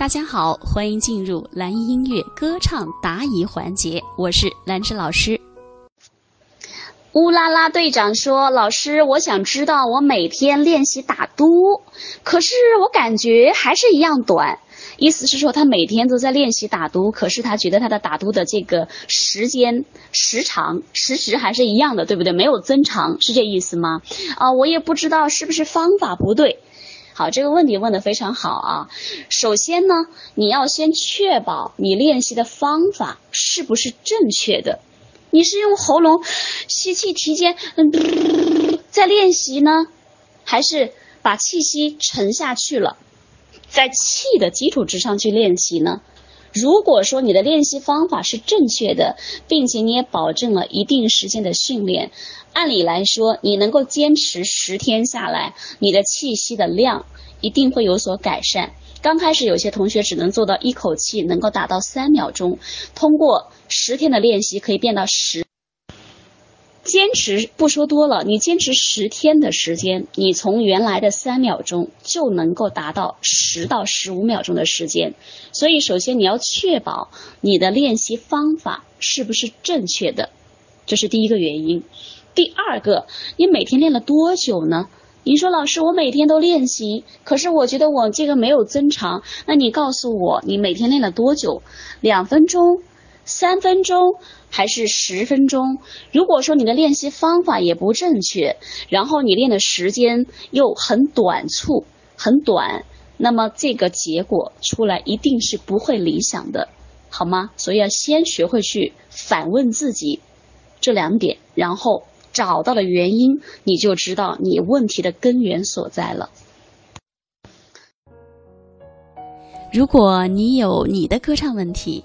大家好，欢迎进入蓝音乐歌唱答疑环节，我是兰芝老师。乌拉拉队长说：“老师，我想知道我每天练习打嘟，可是我感觉还是一样短。意思是说他每天都在练习打嘟，可是他觉得他的打嘟的这个时间时长时时还是一样的，对不对？没有增长，是这意思吗？啊，我也不知道是不是方法不对。”好，这个问题问的非常好啊。首先呢，你要先确保你练习的方法是不是正确的。你是用喉咙吸气提肩，嗯，在练习呢，还是把气息沉下去了，在气的基础之上去练习呢？如果说你的练习方法是正确的，并且你也保证了一定时间的训练，按理来说，你能够坚持十天下来，你的气息的量一定会有所改善。刚开始有些同学只能做到一口气能够达到三秒钟，通过十天的练习可以变到十。坚持不说多了，你坚持十天的时间，你从原来的三秒钟就能够达到十到十五秒钟的时间。所以，首先你要确保你的练习方法是不是正确的，这是第一个原因。第二个，你每天练了多久呢？你说老师，我每天都练习，可是我觉得我这个没有增长。那你告诉我，你每天练了多久？两分钟？三分钟？还是十分钟。如果说你的练习方法也不正确，然后你练的时间又很短促、很短，那么这个结果出来一定是不会理想的，好吗？所以要先学会去反问自己这两点，然后找到了原因，你就知道你问题的根源所在了。如果你有你的歌唱问题，